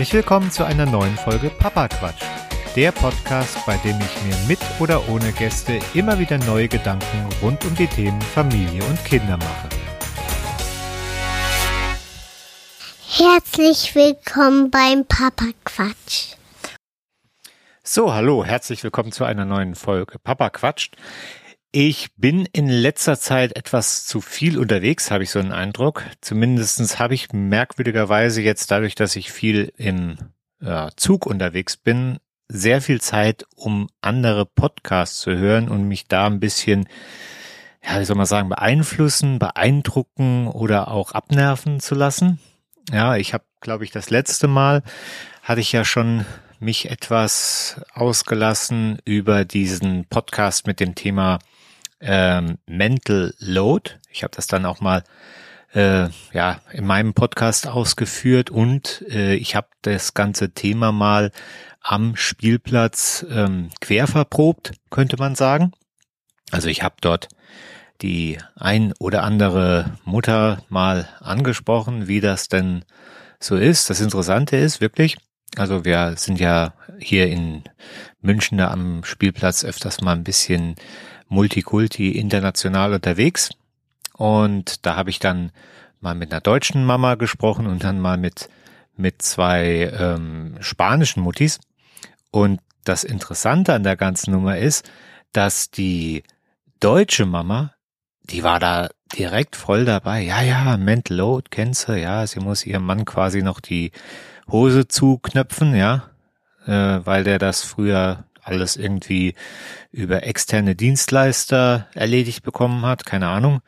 Herzlich willkommen zu einer neuen Folge Papa Quatsch. Der Podcast, bei dem ich mir mit oder ohne Gäste immer wieder neue Gedanken rund um die Themen Familie und Kinder mache. Herzlich willkommen beim Papa Quatsch. So, hallo, herzlich willkommen zu einer neuen Folge Papa Quatscht. Ich bin in letzter Zeit etwas zu viel unterwegs, habe ich so einen Eindruck. Zumindestens habe ich merkwürdigerweise jetzt dadurch, dass ich viel im Zug unterwegs bin, sehr viel Zeit, um andere Podcasts zu hören und mich da ein bisschen, ja, wie soll man sagen, beeinflussen, beeindrucken oder auch abnerven zu lassen. Ja, ich habe, glaube ich, das letzte Mal hatte ich ja schon mich etwas ausgelassen über diesen Podcast mit dem Thema ähm, Mental Load. Ich habe das dann auch mal äh, ja in meinem Podcast ausgeführt und äh, ich habe das ganze Thema mal am Spielplatz ähm, quer verprobt, könnte man sagen. Also ich habe dort die ein oder andere Mutter mal angesprochen, wie das denn so ist. Das Interessante ist wirklich, also wir sind ja hier in München da am Spielplatz öfters mal ein bisschen Multikulti international unterwegs. Und da habe ich dann mal mit einer deutschen Mama gesprochen und dann mal mit, mit zwei ähm, spanischen Muttis. Und das Interessante an der ganzen Nummer ist, dass die deutsche Mama, die war da direkt voll dabei. Ja, ja, Mental Load, kennst du? Ja, sie muss ihrem Mann quasi noch die Hose zuknöpfen, ja, äh, weil der das früher alles irgendwie über externe Dienstleister erledigt bekommen hat, keine Ahnung.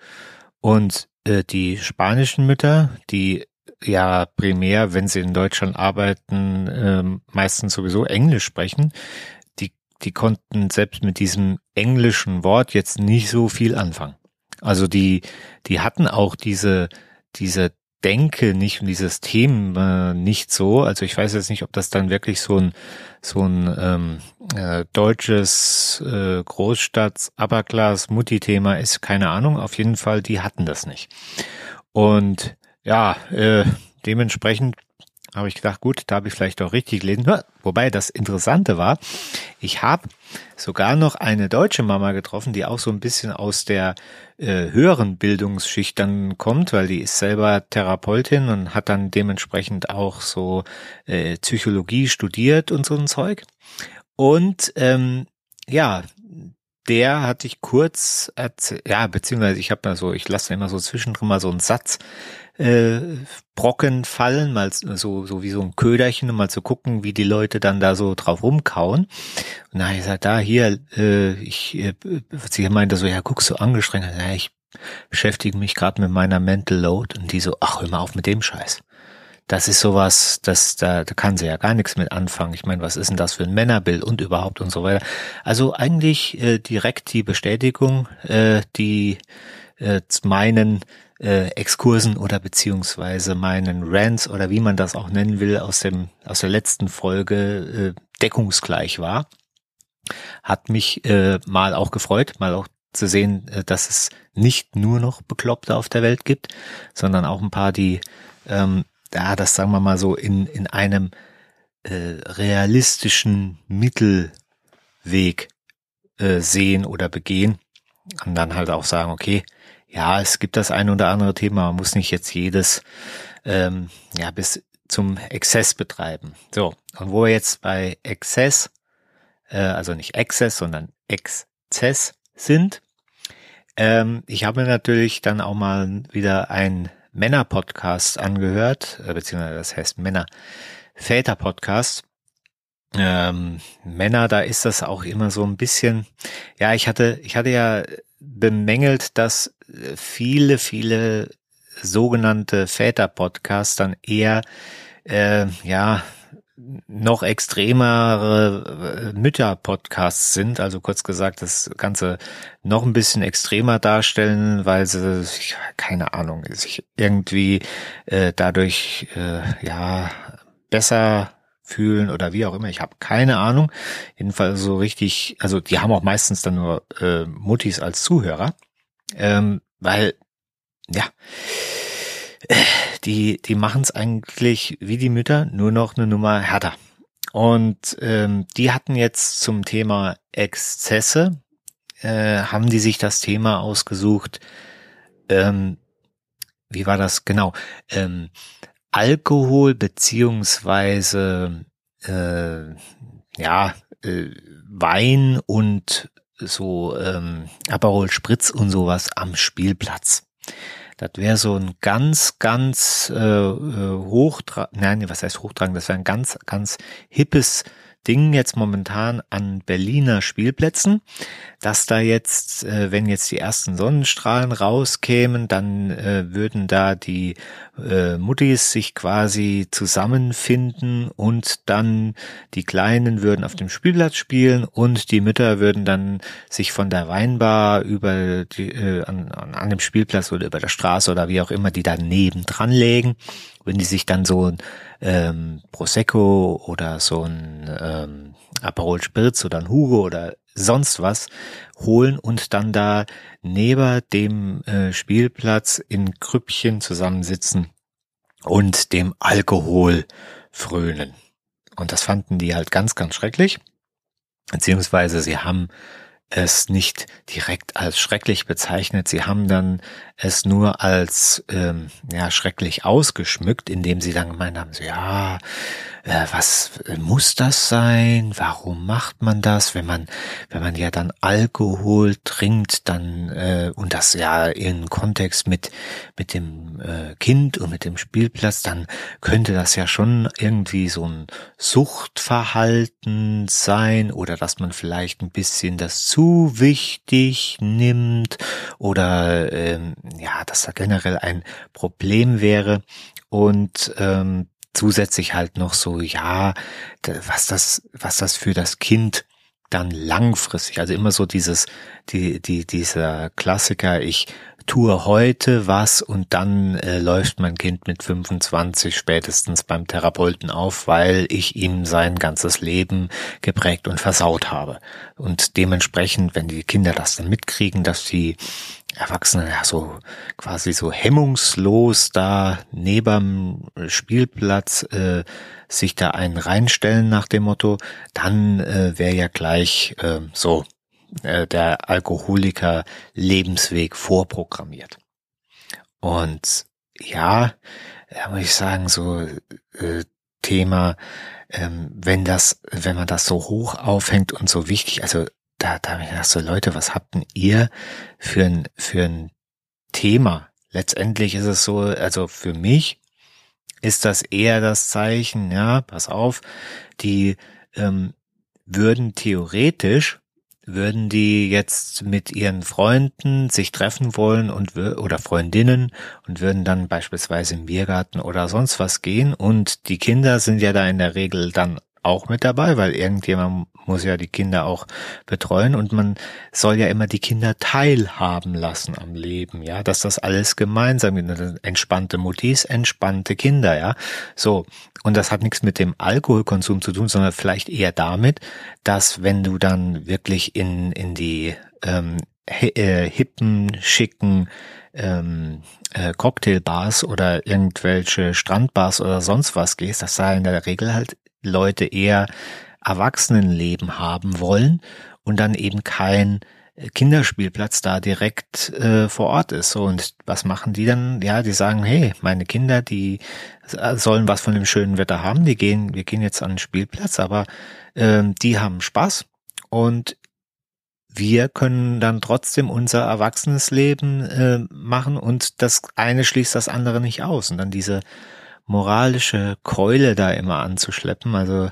Und äh, die spanischen Mütter, die ja primär, wenn sie in Deutschland arbeiten, äh, meistens sowieso Englisch sprechen, die, die konnten selbst mit diesem englischen Wort jetzt nicht so viel anfangen. Also die, die hatten auch diese, diese denke nicht und dieses Thema nicht so. Also ich weiß jetzt nicht, ob das dann wirklich so ein so ein ähm, äh, deutsches äh, Großstadt-Aberglas-Mutti-Thema ist, keine Ahnung. Auf jeden Fall, die hatten das nicht. Und ja, äh, dementsprechend habe ich gedacht, gut, da habe ich vielleicht auch richtig gelesen. Wobei das Interessante war, ich habe sogar noch eine deutsche Mama getroffen, die auch so ein bisschen aus der äh, höheren Bildungsschicht dann kommt, weil die ist selber Therapeutin und hat dann dementsprechend auch so äh, Psychologie studiert und so ein Zeug. Und ähm, ja, der hatte ich kurz erzählt, ja, beziehungsweise ich habe mal so, ich lasse immer so zwischendrin mal so einen Satz äh, Brocken fallen, mal so, so wie so ein Köderchen, um mal zu gucken, wie die Leute dann da so drauf rumkauen. Und dann ich gesagt, da hier, äh, ich, äh, sie meinte so, ja, guckst du angestrengt, ja, ich beschäftige mich gerade mit meiner Mental Load und die so, ach, hör mal auf mit dem Scheiß. Das ist sowas, das, da, da kann sie ja gar nichts mit anfangen. Ich meine, was ist denn das für ein Männerbild und überhaupt und so weiter. Also eigentlich äh, direkt die Bestätigung, äh, die äh, meinen äh, Exkursen oder beziehungsweise meinen Rants oder wie man das auch nennen will aus dem aus der letzten Folge äh, deckungsgleich war, hat mich äh, mal auch gefreut, mal auch zu sehen, äh, dass es nicht nur noch Bekloppte auf der Welt gibt, sondern auch ein paar, die ähm, ja, das sagen wir mal so in in einem äh, realistischen Mittelweg äh, sehen oder begehen und dann halt auch sagen, okay, ja, es gibt das ein oder andere Thema, man muss nicht jetzt jedes ähm, ja bis zum Exzess betreiben. So, und wo wir jetzt bei Exzess, äh, also nicht Exzess, sondern Exzess sind, ähm, ich habe natürlich dann auch mal wieder ein Männer-Podcast angehört, äh, beziehungsweise das heißt Männer-Väter-Podcast. Ähm, Männer, da ist das auch immer so ein bisschen, ja, ich hatte, ich hatte ja bemängelt, dass viele, viele sogenannte Väter-Podcasts dann eher äh, ja noch extremere äh, Mütter-Podcasts sind, also kurz gesagt, das Ganze noch ein bisschen extremer darstellen, weil sie, keine Ahnung, sich irgendwie äh, dadurch äh, ja besser fühlen oder wie auch immer. Ich habe keine Ahnung. Jedenfalls so richtig, also die haben auch meistens dann nur äh, Muttis als Zuhörer, ähm, weil ja die, die machen es eigentlich wie die Mütter, nur noch eine Nummer härter. Und ähm, die hatten jetzt zum Thema Exzesse, äh, haben die sich das Thema ausgesucht, ähm, wie war das genau? Ähm, Alkohol beziehungsweise äh, ja äh, Wein und so ähm, Aperol Spritz und sowas am Spielplatz. Das wäre so ein ganz, ganz äh, äh hochtrag, nein, was heißt hochtragen? Das wäre ein ganz, ganz hippes Ding jetzt momentan an Berliner Spielplätzen, dass da jetzt, äh, wenn jetzt die ersten Sonnenstrahlen rauskämen, dann äh, würden da die äh, Muttis sich quasi zusammenfinden und dann die Kleinen würden auf dem Spielplatz spielen und die Mütter würden dann sich von der Weinbar über die, an, an dem Spielplatz oder über der Straße oder wie auch immer die daneben dran legen wenn die sich dann so ein ähm, Prosecco oder so ein ähm, Aperol Spritz oder ein Hugo oder sonst was holen und dann da neben dem äh, Spielplatz in Krüppchen zusammensitzen und dem Alkohol frönen. Und das fanden die halt ganz, ganz schrecklich. Beziehungsweise sie haben es nicht direkt als schrecklich bezeichnet. Sie haben dann es nur als ähm, ja schrecklich ausgeschmückt, indem sie dann gemeint haben, so ja, äh, was äh, muss das sein? Warum macht man das? Wenn man, wenn man ja dann Alkohol trinkt, dann äh, und das ja in Kontext mit mit dem äh, Kind und mit dem Spielplatz, dann könnte das ja schon irgendwie so ein Suchtverhalten sein oder dass man vielleicht ein bisschen das zu wichtig nimmt oder ähm, ja, dass da generell ein Problem wäre. Und ähm, zusätzlich halt noch so, ja, was das, was das für das Kind dann langfristig, also immer so dieses, die, die, dieser Klassiker, ich tue heute was und dann äh, läuft mein Kind mit 25 spätestens beim Therapeuten auf, weil ich ihm sein ganzes Leben geprägt und versaut habe. Und dementsprechend, wenn die Kinder das dann mitkriegen, dass die Erwachsene ja so quasi so hemmungslos da neben Spielplatz äh, sich da einen reinstellen nach dem Motto, dann äh, wäre ja gleich äh, so äh, der Alkoholiker Lebensweg vorprogrammiert. Und ja, da muss ich sagen, so äh, Thema, ähm, wenn das, wenn man das so hoch aufhängt und so wichtig, also da, da habe ich gedacht, so Leute, was habt denn ihr für ein, für ein Thema? Letztendlich ist es so, also für mich ist das eher das Zeichen, ja, pass auf, die ähm, würden theoretisch würden die jetzt mit ihren Freunden sich treffen wollen und oder Freundinnen und würden dann beispielsweise im Biergarten oder sonst was gehen und die Kinder sind ja da in der Regel dann auch mit dabei, weil irgendjemand muss ja die Kinder auch betreuen und man soll ja immer die Kinder teilhaben lassen am Leben, ja, dass das alles gemeinsam, entspannte Mutis, entspannte Kinder, ja, so. Und das hat nichts mit dem Alkoholkonsum zu tun, sondern vielleicht eher damit, dass wenn du dann wirklich in, in die ähm, äh, hippen, schicken ähm, äh, Cocktailbars oder irgendwelche Strandbars oder sonst was gehst, dass da in der Regel halt Leute eher Erwachsenenleben haben wollen und dann eben kein äh, Kinderspielplatz da direkt äh, vor Ort ist. Und was machen die dann? Ja, die sagen, hey, meine Kinder, die äh, sollen was von dem schönen Wetter haben, die gehen, wir gehen jetzt an den Spielplatz, aber ähm, die haben Spaß und wir können dann trotzdem unser erwachsenes Leben äh, machen und das eine schließt das andere nicht aus. Und dann diese moralische Keule da immer anzuschleppen. Also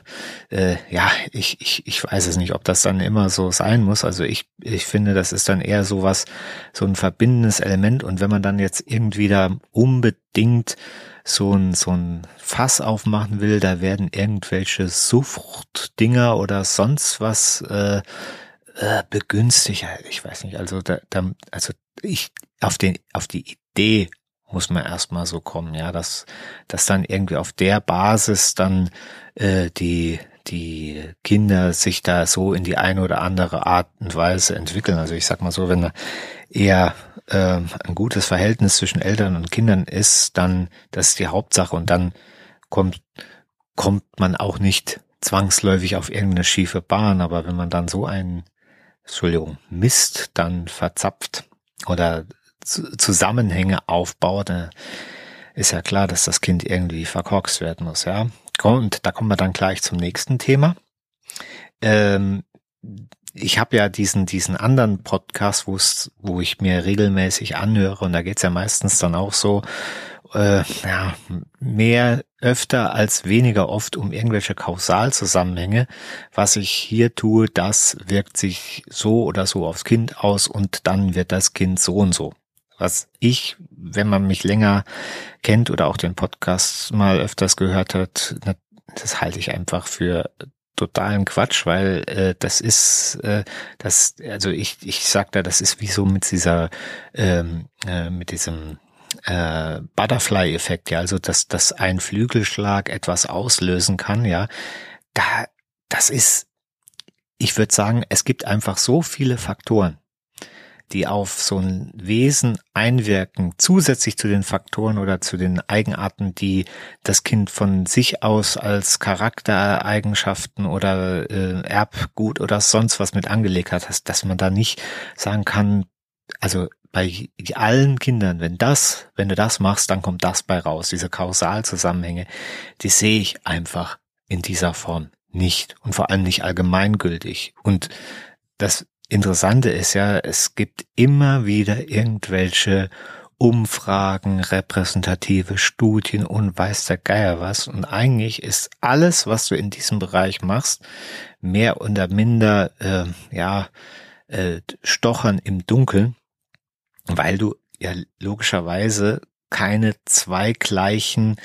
äh, ja, ich, ich, ich weiß es nicht, ob das dann immer so sein muss. Also ich, ich finde, das ist dann eher so was, so ein verbindendes Element. Und wenn man dann jetzt irgendwie da unbedingt so ein, so ein Fass aufmachen will, da werden irgendwelche Suchtdinger oder sonst was äh, äh, begünstigt. Ich weiß nicht, also da, da also ich auf den auf die Idee muss man erstmal so kommen, ja, dass, dass dann irgendwie auf der Basis dann äh, die, die Kinder sich da so in die eine oder andere Art und Weise entwickeln. Also ich sag mal so, wenn eher äh, ein gutes Verhältnis zwischen Eltern und Kindern ist, dann das ist die Hauptsache und dann kommt kommt man auch nicht zwangsläufig auf irgendeine schiefe Bahn. Aber wenn man dann so einen Entschuldigung Mist dann verzapft oder Zusammenhänge aufbaut, dann ist ja klar, dass das Kind irgendwie verkorkst werden muss, ja. Und da kommen wir dann gleich zum nächsten Thema. Ähm, ich habe ja diesen diesen anderen Podcast, wo ich mir regelmäßig anhöre und da geht's ja meistens dann auch so, äh, ja, mehr öfter als weniger oft um irgendwelche Kausalzusammenhänge. Was ich hier tue, das wirkt sich so oder so aufs Kind aus und dann wird das Kind so und so. Was ich, wenn man mich länger kennt oder auch den Podcast mal öfters gehört hat, das halte ich einfach für totalen Quatsch, weil äh, das ist äh, das also ich ich sag da das ist wie so mit dieser ähm, äh, mit diesem äh, Butterfly-Effekt, ja, also dass, dass ein Flügelschlag etwas auslösen kann, ja, da, das ist, ich würde sagen, es gibt einfach so viele Faktoren, die auf so ein Wesen einwirken, zusätzlich zu den Faktoren oder zu den Eigenarten, die das Kind von sich aus als Charaktereigenschaften oder äh, Erbgut oder sonst was mit angelegt hat, dass, dass man da nicht sagen kann, also bei allen Kindern, wenn das, wenn du das machst, dann kommt das bei raus. Diese Kausalzusammenhänge, die sehe ich einfach in dieser Form nicht und vor allem nicht allgemeingültig. Und das Interessante ist ja, es gibt immer wieder irgendwelche Umfragen, repräsentative Studien und weiß der Geier was. Und eigentlich ist alles, was du in diesem Bereich machst, mehr oder minder, äh, ja, äh, Stochern im Dunkeln weil du ja logischerweise keine zwei gleichen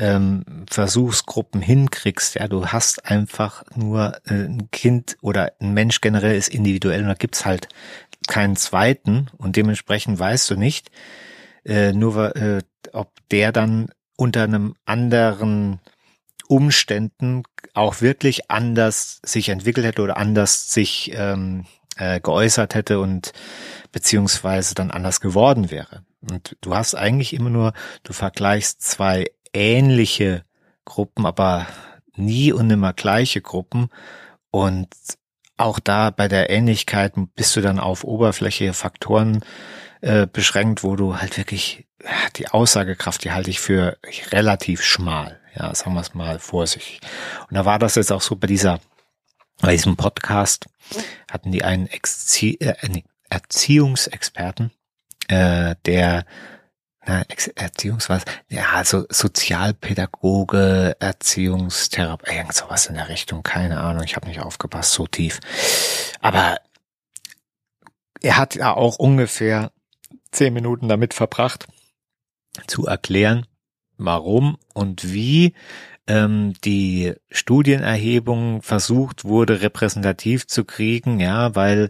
ähm, Versuchsgruppen hinkriegst. Ja, du hast einfach nur äh, ein Kind oder ein Mensch generell ist individuell und da gibt's halt keinen zweiten und dementsprechend weißt du nicht, äh, nur äh, ob der dann unter einem anderen Umständen auch wirklich anders sich entwickelt hätte oder anders sich ähm, äh, geäußert hätte und beziehungsweise dann anders geworden wäre. Und du hast eigentlich immer nur, du vergleichst zwei ähnliche Gruppen, aber nie und nimmer gleiche Gruppen. Und auch da bei der Ähnlichkeit bist du dann auf oberflächliche Faktoren äh, beschränkt, wo du halt wirklich die Aussagekraft, die halte ich für relativ schmal. Ja, sagen wir es mal vorsichtig. Und da war das jetzt auch so bei dieser, bei diesem Podcast hatten die einen Exzi äh, Erziehungsexperten, äh, der na, Erziehungs was? Ja, also Sozialpädagoge, Erziehungstherapeut, irgend sowas in der Richtung, keine Ahnung, ich habe nicht aufgepasst, so tief. Aber er hat ja auch ungefähr zehn Minuten damit verbracht, zu erklären, warum und wie ähm, die Studienerhebung versucht wurde, repräsentativ zu kriegen, ja, weil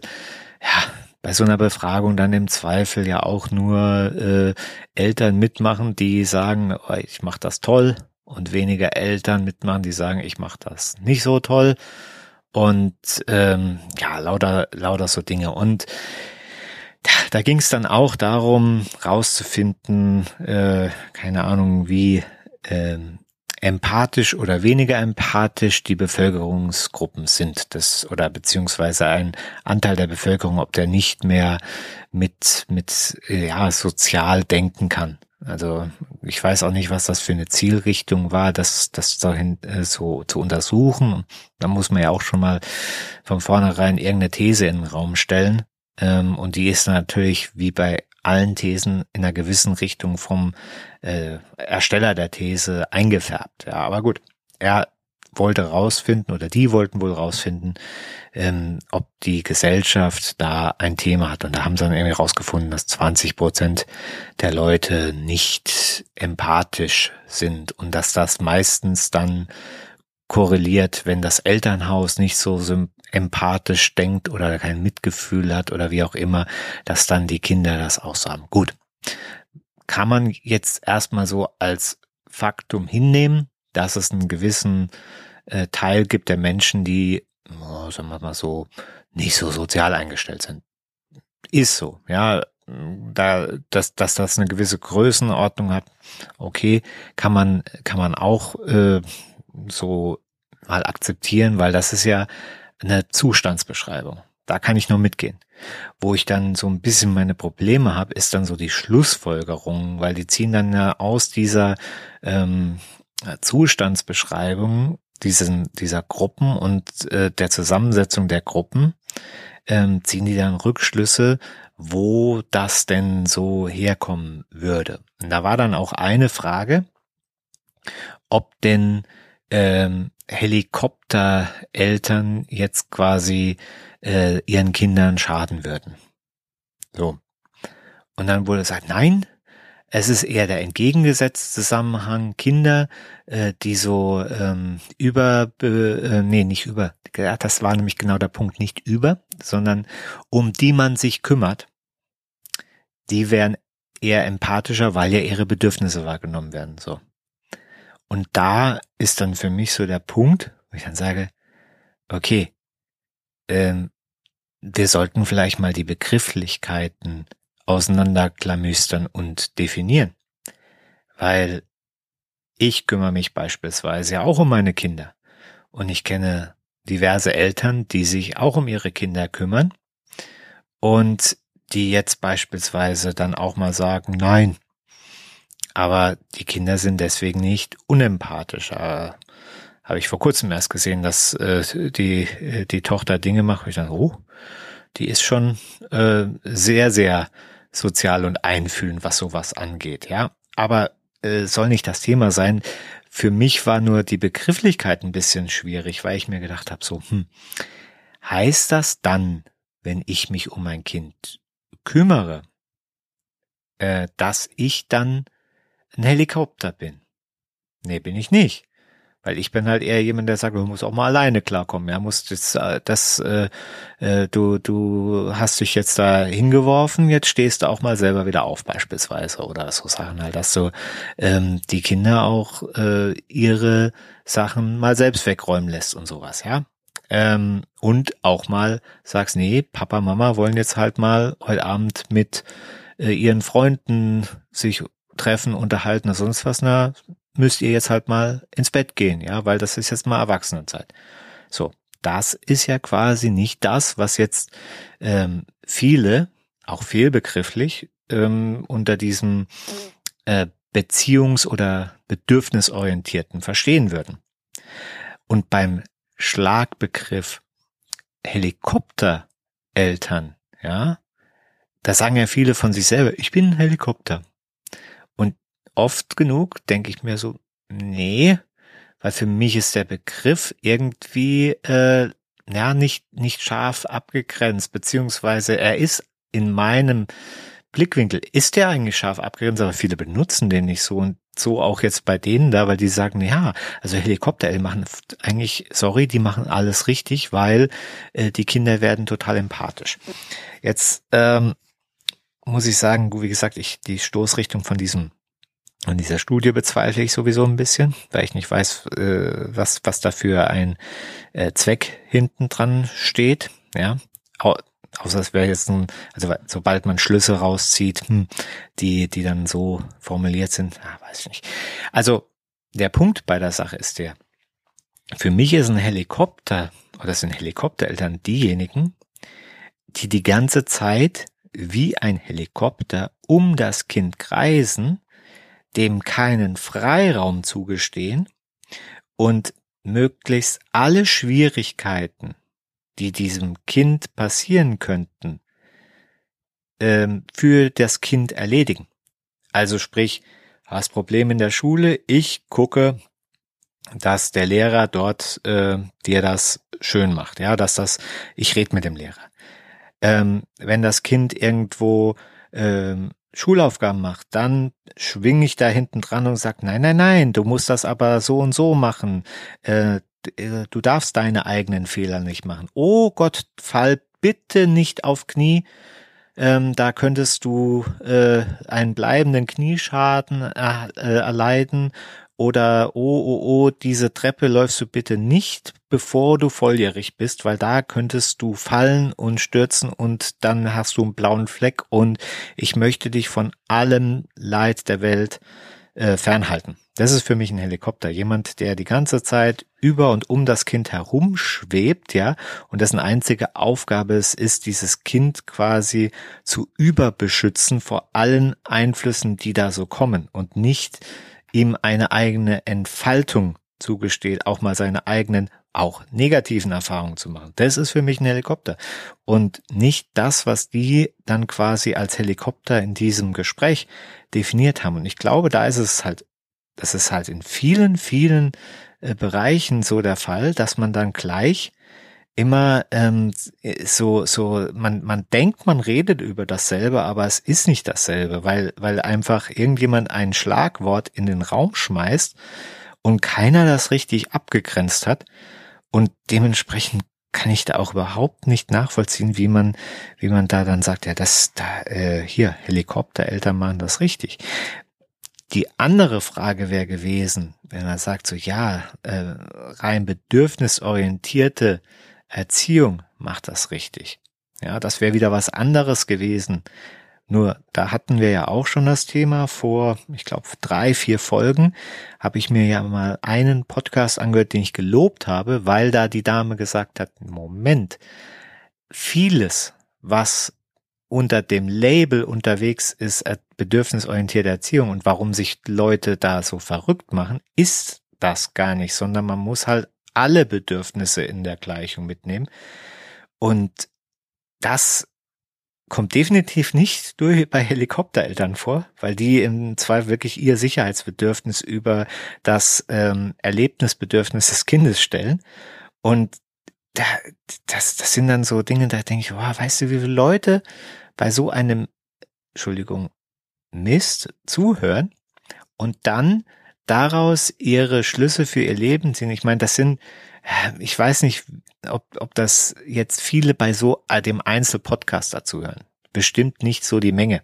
ja, bei so einer Befragung dann im Zweifel ja auch nur äh, Eltern mitmachen, die sagen, oh, ich mache das toll und weniger Eltern mitmachen, die sagen, ich mache das nicht so toll. Und ähm, ja, lauter, lauter so Dinge. Und da, da ging es dann auch darum, rauszufinden, äh, keine Ahnung, wie ähm, empathisch oder weniger empathisch die Bevölkerungsgruppen sind, das oder beziehungsweise ein Anteil der Bevölkerung, ob der nicht mehr mit mit ja sozial denken kann. Also ich weiß auch nicht, was das für eine Zielrichtung war, das das dahin äh, so zu untersuchen. Da muss man ja auch schon mal von vornherein irgendeine These in den Raum stellen. Ähm, und die ist natürlich wie bei allen Thesen in einer gewissen Richtung vom äh, Ersteller der These eingefärbt. Ja, aber gut, er wollte rausfinden oder die wollten wohl rausfinden, ähm, ob die Gesellschaft da ein Thema hat. Und da haben sie dann irgendwie rausgefunden, dass 20 Prozent der Leute nicht empathisch sind und dass das meistens dann korreliert, wenn das Elternhaus nicht so empathisch denkt oder kein Mitgefühl hat oder wie auch immer, dass dann die Kinder das auch so haben. Gut. Kann man jetzt erstmal so als Faktum hinnehmen, dass es einen gewissen äh, Teil gibt der Menschen, die, oh, sagen wir mal so, nicht so sozial eingestellt sind. Ist so, ja. Da, dass, dass das eine gewisse Größenordnung hat, okay, kann man, kann man auch äh, so mal akzeptieren, weil das ist ja eine Zustandsbeschreibung. Da kann ich nur mitgehen. Wo ich dann so ein bisschen meine Probleme habe, ist dann so die Schlussfolgerung, weil die ziehen dann ja aus dieser ähm, Zustandsbeschreibung diesen, dieser Gruppen und äh, der Zusammensetzung der Gruppen, ähm, ziehen die dann Rückschlüsse, wo das denn so herkommen würde. Und da war dann auch eine Frage, ob denn ähm, Helikoptereltern jetzt quasi äh, ihren Kindern schaden würden. So. Und dann wurde gesagt, nein, es ist eher der entgegengesetzte Zusammenhang. Kinder, äh, die so ähm, über, äh, nee, nicht über, das war nämlich genau der Punkt, nicht über, sondern um die man sich kümmert, die wären eher empathischer, weil ja ihre Bedürfnisse wahrgenommen werden. So. Und da ist dann für mich so der Punkt, wo ich dann sage, okay, ähm, wir sollten vielleicht mal die Begrifflichkeiten auseinanderklamüstern und definieren. Weil ich kümmere mich beispielsweise auch um meine Kinder. Und ich kenne diverse Eltern, die sich auch um ihre Kinder kümmern und die jetzt beispielsweise dann auch mal sagen, nein, aber die Kinder sind deswegen nicht unempathisch. Äh, Habe ich vor kurzem erst gesehen, dass äh, die, äh, die Tochter Dinge macht, wo ich dann, oh, die ist schon äh, sehr, sehr sozial und einfühlend, was sowas angeht, ja. Aber äh, soll nicht das Thema sein. Für mich war nur die Begrifflichkeit ein bisschen schwierig, weil ich mir gedacht habe, so, hm, heißt das dann, wenn ich mich um mein Kind kümmere, äh, dass ich dann ein Helikopter bin? Nee, bin ich nicht. Weil ich bin halt eher jemand, der sagt, du musst auch mal alleine klarkommen. Ja, musst jetzt äh, das, äh, äh, du, du hast dich jetzt da hingeworfen, jetzt stehst du auch mal selber wieder auf, beispielsweise. Oder so Sachen halt, dass du ähm, die Kinder auch äh, ihre Sachen mal selbst wegräumen lässt und sowas, ja. Ähm, und auch mal sagst, nee, Papa, Mama wollen jetzt halt mal heute Abend mit äh, ihren Freunden sich treffen, unterhalten oder sonst was, na, müsst ihr jetzt halt mal ins Bett gehen, ja, weil das ist jetzt mal Erwachsenenzeit. So, das ist ja quasi nicht das, was jetzt ähm, viele, auch fehlbegrifflich, ähm, unter diesem äh, beziehungs- oder bedürfnisorientierten verstehen würden. Und beim Schlagbegriff Helikoptereltern, ja, da sagen ja viele von sich selber, ich bin ein Helikopter oft genug denke ich mir so, nee, weil für mich ist der Begriff irgendwie äh, ja nicht nicht scharf abgegrenzt, beziehungsweise er ist in meinem Blickwinkel ist der eigentlich scharf abgegrenzt, aber viele benutzen den nicht so und so auch jetzt bei denen da, weil die sagen, ja, also Helikopter machen eigentlich, sorry, die machen alles richtig, weil äh, die Kinder werden total empathisch. Jetzt ähm, muss ich sagen, wie gesagt, ich die Stoßrichtung von diesem an dieser Studie bezweifle ich sowieso ein bisschen, weil ich nicht weiß, äh, was, was da für ein äh, Zweck hinten dran steht. Ja, Au außer es wäre jetzt ein, also sobald man Schlüsse rauszieht, hm, die, die dann so formuliert sind, ah, weiß ich nicht. Also der Punkt bei der Sache ist der, für mich ist ein Helikopter oder sind Helikoptereltern diejenigen, die die ganze Zeit wie ein Helikopter um das Kind kreisen dem keinen Freiraum zugestehen und möglichst alle Schwierigkeiten, die diesem Kind passieren könnten, ähm, für das Kind erledigen. Also sprich, hast Problem in der Schule, ich gucke, dass der Lehrer dort äh, dir das schön macht, ja, dass das, ich rede mit dem Lehrer. Ähm, wenn das Kind irgendwo ähm, Schulaufgaben macht, dann schwing ich da hinten dran und sag, nein, nein, nein, du musst das aber so und so machen. Äh, äh, du darfst deine eigenen Fehler nicht machen. Oh Gott, fall bitte nicht auf Knie. Ähm, da könntest du äh, einen bleibenden Knieschaden äh, erleiden oder oh, oh, oh, diese Treppe läufst du bitte nicht, bevor du volljährig bist, weil da könntest du fallen und stürzen und dann hast du einen blauen Fleck und ich möchte dich von allem Leid der Welt äh, fernhalten. Das ist für mich ein Helikopter. Jemand, der die ganze Zeit über und um das Kind herumschwebt, ja, und dessen einzige Aufgabe es ist, dieses Kind quasi zu überbeschützen vor allen Einflüssen, die da so kommen und nicht ihm eine eigene Entfaltung zugesteht, auch mal seine eigenen auch negativen Erfahrungen zu machen. Das ist für mich ein Helikopter und nicht das, was die dann quasi als Helikopter in diesem Gespräch definiert haben. Und ich glaube, da ist es halt, das ist halt in vielen, vielen äh, Bereichen so der Fall, dass man dann gleich immer ähm, so so man man denkt man redet über dasselbe aber es ist nicht dasselbe weil weil einfach irgendjemand ein Schlagwort in den Raum schmeißt und keiner das richtig abgegrenzt hat und dementsprechend kann ich da auch überhaupt nicht nachvollziehen, wie man, wie man da dann sagt, ja, das da äh, hier Helikoptereltern machen das richtig. Die andere Frage wäre gewesen, wenn er sagt so, ja, äh, rein bedürfnisorientierte Erziehung macht das richtig. Ja, das wäre wieder was anderes gewesen, nur da hatten wir ja auch schon das Thema vor, ich glaube, drei, vier Folgen habe ich mir ja mal einen Podcast angehört, den ich gelobt habe, weil da die Dame gesagt hat, Moment, vieles, was unter dem Label unterwegs ist, bedürfnisorientierte Erziehung und warum sich Leute da so verrückt machen, ist das gar nicht, sondern man muss halt alle Bedürfnisse in der Gleichung mitnehmen. Und das kommt definitiv nicht durch bei Helikoptereltern vor, weil die im Zweifel wirklich ihr Sicherheitsbedürfnis über das ähm, Erlebnisbedürfnis des Kindes stellen. Und da, das, das sind dann so Dinge, da denke ich, wow, weißt du, wie viele Leute bei so einem, Entschuldigung, Mist zuhören und dann daraus ihre Schlüsse für ihr Leben ziehen. Ich meine, das sind, äh, ich weiß nicht, ob, ob das jetzt viele bei so äh, dem Einzelpodcast dazu hören. Bestimmt nicht so die Menge.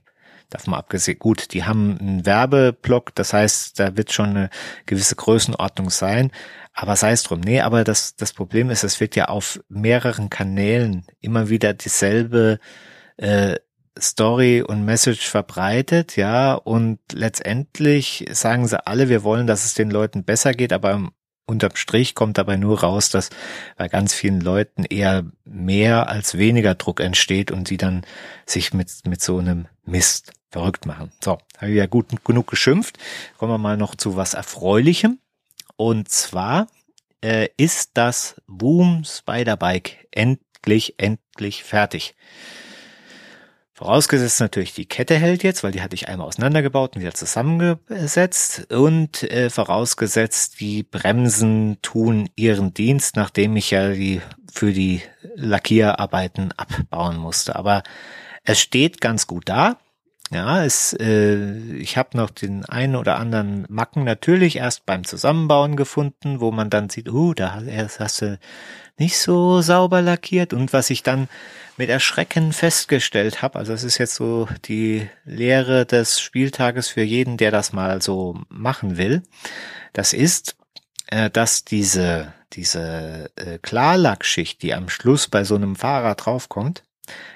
Davon abgesehen, gut, die haben einen Werbeblock, das heißt, da wird schon eine gewisse Größenordnung sein, aber sei es drum. Nee, aber das, das Problem ist, es wird ja auf mehreren Kanälen immer wieder dieselbe äh, Story und Message verbreitet, ja, und letztendlich sagen sie alle, wir wollen, dass es den Leuten besser geht, aber unterm Strich kommt dabei nur raus, dass bei ganz vielen Leuten eher mehr als weniger Druck entsteht und sie dann sich mit, mit so einem Mist verrückt machen. So, habe ich ja gut genug geschimpft. Kommen wir mal noch zu was Erfreulichem. Und zwar äh, ist das Boom Spider Bike endlich, endlich fertig. Vorausgesetzt natürlich die Kette hält jetzt, weil die hatte ich einmal auseinandergebaut und wieder zusammengesetzt. Und äh, vorausgesetzt die Bremsen tun ihren Dienst, nachdem ich ja die für die Lackierarbeiten abbauen musste. Aber es steht ganz gut da. Ja, es, äh, ich habe noch den einen oder anderen Macken natürlich erst beim Zusammenbauen gefunden, wo man dann sieht, uh, da hast du nicht so sauber lackiert. Und was ich dann mit Erschrecken festgestellt habe, also es ist jetzt so die Lehre des Spieltages für jeden, der das mal so machen will, das ist, äh, dass diese, diese äh, Klarlackschicht, die am Schluss bei so einem Fahrrad draufkommt,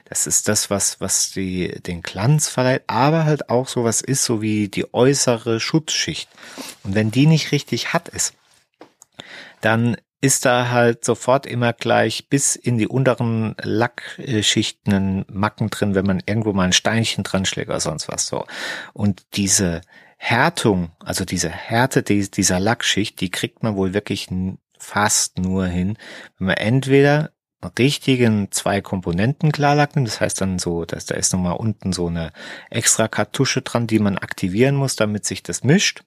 das ist das, was, was die, den Glanz verleiht, aber halt auch sowas ist, so wie die äußere Schutzschicht. Und wenn die nicht richtig hat ist, dann ist da halt sofort immer gleich bis in die unteren Lackschichten Macken drin, wenn man irgendwo mal ein Steinchen dran schlägt oder sonst was so. Und diese Härtung, also diese Härte dieser Lackschicht, die kriegt man wohl wirklich fast nur hin, wenn man entweder richtigen zwei Komponenten Klarlack nimmt, das heißt dann so, dass da ist nochmal unten so eine extra Kartusche dran, die man aktivieren muss, damit sich das mischt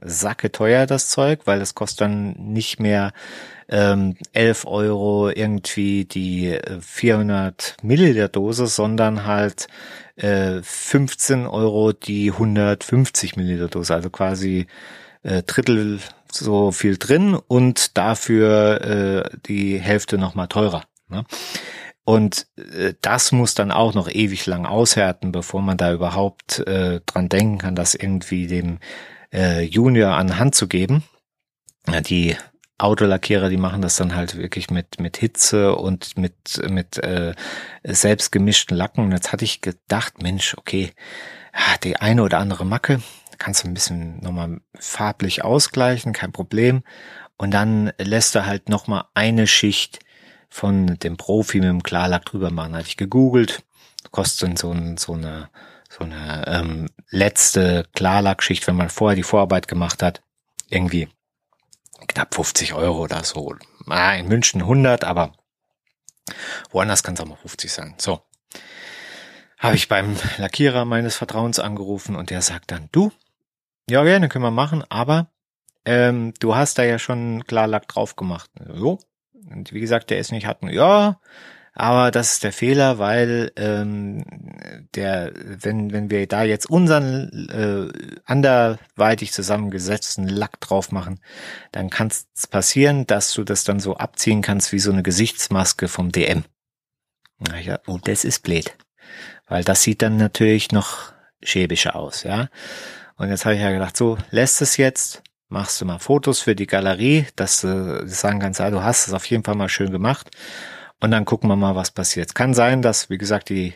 sacke teuer, das Zeug, weil es kostet dann nicht mehr ähm, 11 Euro irgendwie die 400 äh, Milliliter Dose, sondern halt äh, 15 Euro die 150 Milliliter Dose, also quasi äh, Drittel so viel drin und dafür äh, die Hälfte nochmal teurer. Ne? Und äh, das muss dann auch noch ewig lang aushärten, bevor man da überhaupt äh, dran denken kann, das irgendwie dem äh, Junior an Hand zu geben. Die Autolackierer, die machen das dann halt wirklich mit mit Hitze und mit mit äh, selbst gemischten Lacken. Und jetzt hatte ich gedacht, Mensch, okay, die eine oder andere Macke kannst du ein bisschen nochmal farblich ausgleichen, kein Problem. Und dann lässt er halt nochmal eine Schicht von dem Profi mit dem Klarlack drüber machen. Hatte ich gegoogelt, kostet so, ein, so eine so eine ähm, letzte Klarlackschicht, wenn man vorher die Vorarbeit gemacht hat, irgendwie knapp 50 Euro oder so. Ah, in München 100, aber woanders kann es auch mal 50 sein. So. Habe ich beim Lackierer meines Vertrauens angerufen und der sagt dann, du, ja gerne, können wir machen, aber ähm, du hast da ja schon Klarlack drauf gemacht. Jo. Und wie gesagt, der ist nicht hatten. Ja, aber das ist der Fehler, weil ähm, der, wenn, wenn wir da jetzt unseren äh, anderweitig zusammengesetzten Lack drauf machen, dann kann es passieren, dass du das dann so abziehen kannst wie so eine Gesichtsmaske vom DM. Ja, und oh, das ist blöd. Weil das sieht dann natürlich noch schäbischer aus, ja. Und jetzt habe ich ja gedacht, so, lässt es jetzt, machst du mal Fotos für die Galerie, dass du sagen kannst, ja, du hast es auf jeden Fall mal schön gemacht. Und dann gucken wir mal, was passiert. Es kann sein, dass, wie gesagt, die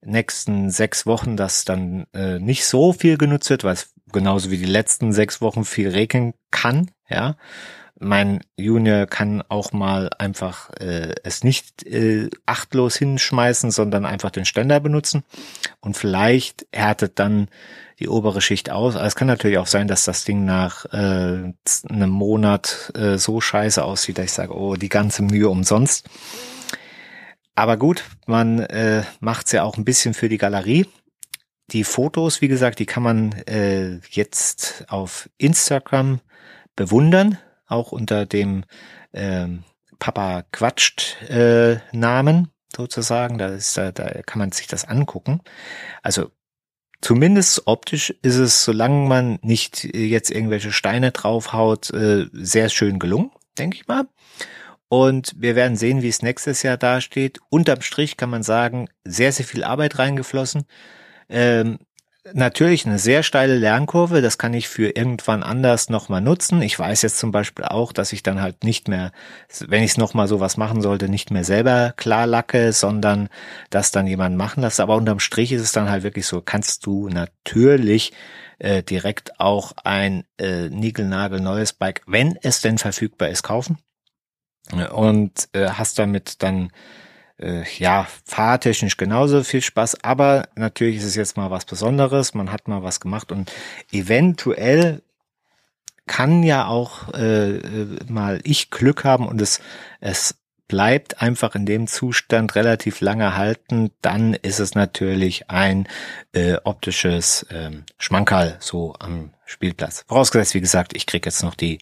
nächsten sechs Wochen das dann äh, nicht so viel genutzt wird, weil es genauso wie die letzten sechs Wochen viel regnen kann, ja. Mein Junior kann auch mal einfach äh, es nicht äh, achtlos hinschmeißen, sondern einfach den Ständer benutzen und vielleicht härtet dann die obere Schicht aus. Aber es kann natürlich auch sein, dass das Ding nach äh, einem Monat äh, so scheiße aussieht, dass ich sage, oh, die ganze Mühe umsonst. Aber gut, man äh, macht's ja auch ein bisschen für die Galerie. Die Fotos, wie gesagt, die kann man äh, jetzt auf Instagram bewundern, auch unter dem äh, Papa quatscht äh, Namen sozusagen. Da ist da, da kann man sich das angucken. Also zumindest optisch ist es, solange man nicht jetzt irgendwelche Steine draufhaut, äh, sehr schön gelungen, denke ich mal. Und wir werden sehen, wie es nächstes Jahr dasteht. Unterm Strich kann man sagen, sehr, sehr viel Arbeit reingeflossen. Ähm, natürlich eine sehr steile Lernkurve, das kann ich für irgendwann anders nochmal nutzen. Ich weiß jetzt zum Beispiel auch, dass ich dann halt nicht mehr, wenn ich es nochmal sowas machen sollte, nicht mehr selber klar lacke, sondern das dann jemand machen lasse. Aber unterm Strich ist es dann halt wirklich so, kannst du natürlich äh, direkt auch ein äh, Nigelnagel neues Bike, wenn es denn verfügbar ist, kaufen und äh, hast damit dann äh, ja fahrtechnisch genauso viel Spaß, aber natürlich ist es jetzt mal was Besonderes, man hat mal was gemacht. Und eventuell kann ja auch äh, äh mal ich Glück haben und es es bleibt einfach in dem Zustand relativ lange halten, dann ist es natürlich ein äh, optisches ähm, Schmankerl so am Spielplatz. Vorausgesetzt, wie gesagt, ich krieg jetzt noch die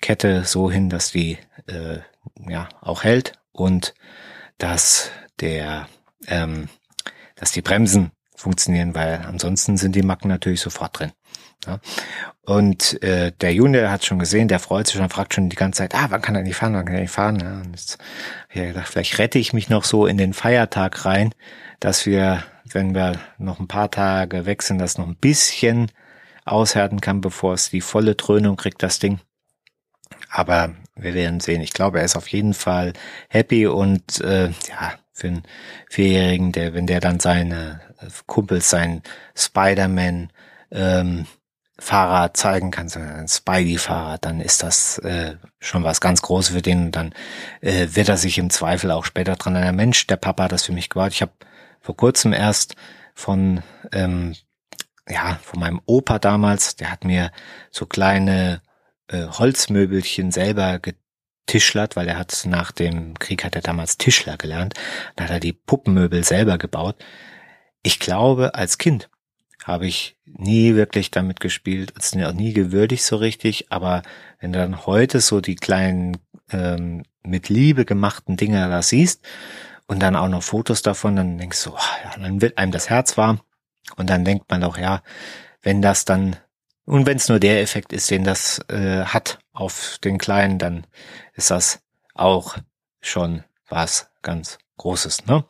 Kette so hin, dass die äh, ja auch hält und dass der ähm, dass die Bremsen funktionieren, weil ansonsten sind die Macken natürlich sofort drin. Ja. Und äh, der Junior hat schon gesehen, der freut sich schon, fragt schon die ganze Zeit, ah, wann kann er nicht fahren, wann kann er nicht fahren? Ja, und jetzt habe ich gedacht, vielleicht rette ich mich noch so in den Feiertag rein, dass wir, wenn wir noch ein paar Tage sind, das noch ein bisschen aushärten kann, bevor es die volle Dröhnung kriegt, das Ding. Aber wir werden sehen. Ich glaube, er ist auf jeden Fall happy und äh, ja, für einen Vierjährigen, der, wenn der dann seine Kumpels sein Spider-Man ähm, Fahrrad zeigen kann, ein Spidey-Fahrrad, dann ist das äh, schon was ganz Großes für den und dann äh, wird er sich im Zweifel auch später dran erinnern, Mensch, der Papa hat das für mich gebaut. Ich habe vor kurzem erst von ähm, ja, von meinem Opa damals, der hat mir so kleine äh, Holzmöbelchen selber getischlert, weil er hat nach dem Krieg hat er damals Tischler gelernt. Da hat er die Puppenmöbel selber gebaut. Ich glaube, als Kind habe ich nie wirklich damit gespielt, es ist auch nie gewürdigt so richtig, aber wenn du dann heute so die kleinen ähm, mit Liebe gemachten Dinger da siehst und dann auch noch Fotos davon, dann denkst du, oh, ja, dann wird einem das Herz warm und dann denkt man doch, ja, wenn das dann und wenn es nur der Effekt ist, den das äh, hat auf den Kleinen, dann ist das auch schon was ganz Großes. Ne?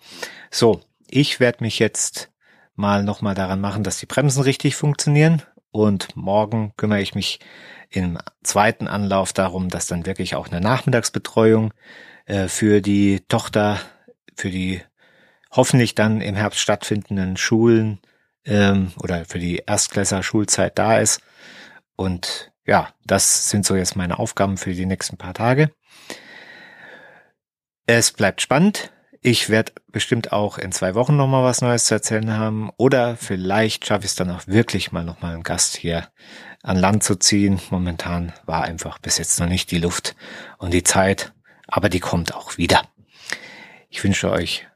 So, ich werde mich jetzt mal nochmal daran machen, dass die Bremsen richtig funktionieren Und morgen kümmere ich mich im zweiten Anlauf darum, dass dann wirklich auch eine Nachmittagsbetreuung äh, für die Tochter, für die hoffentlich dann im Herbst stattfindenden Schulen ähm, oder für die Erstklässer Schulzeit da ist. Und ja, das sind so jetzt meine Aufgaben für die nächsten paar Tage. Es bleibt spannend. Ich werde bestimmt auch in zwei Wochen nochmal was Neues zu erzählen haben. Oder vielleicht schaffe ich es dann auch wirklich mal nochmal einen Gast hier an Land zu ziehen. Momentan war einfach bis jetzt noch nicht die Luft und die Zeit, aber die kommt auch wieder. Ich wünsche euch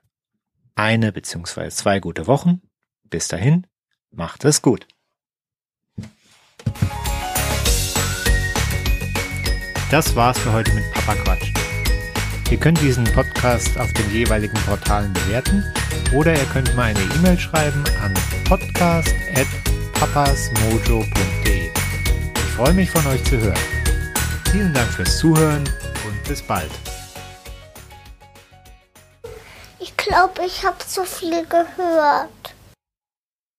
eine beziehungsweise zwei gute Wochen. Bis dahin, macht es gut. Das war's für heute mit Papa Quatsch. Ihr könnt diesen Podcast auf den jeweiligen Portalen bewerten oder ihr könnt mir eine E-Mail schreiben an podcast.papasmojo.de. Ich freue mich von euch zu hören. Vielen Dank fürs Zuhören und bis bald. Ich glaube, ich habe zu viel gehört.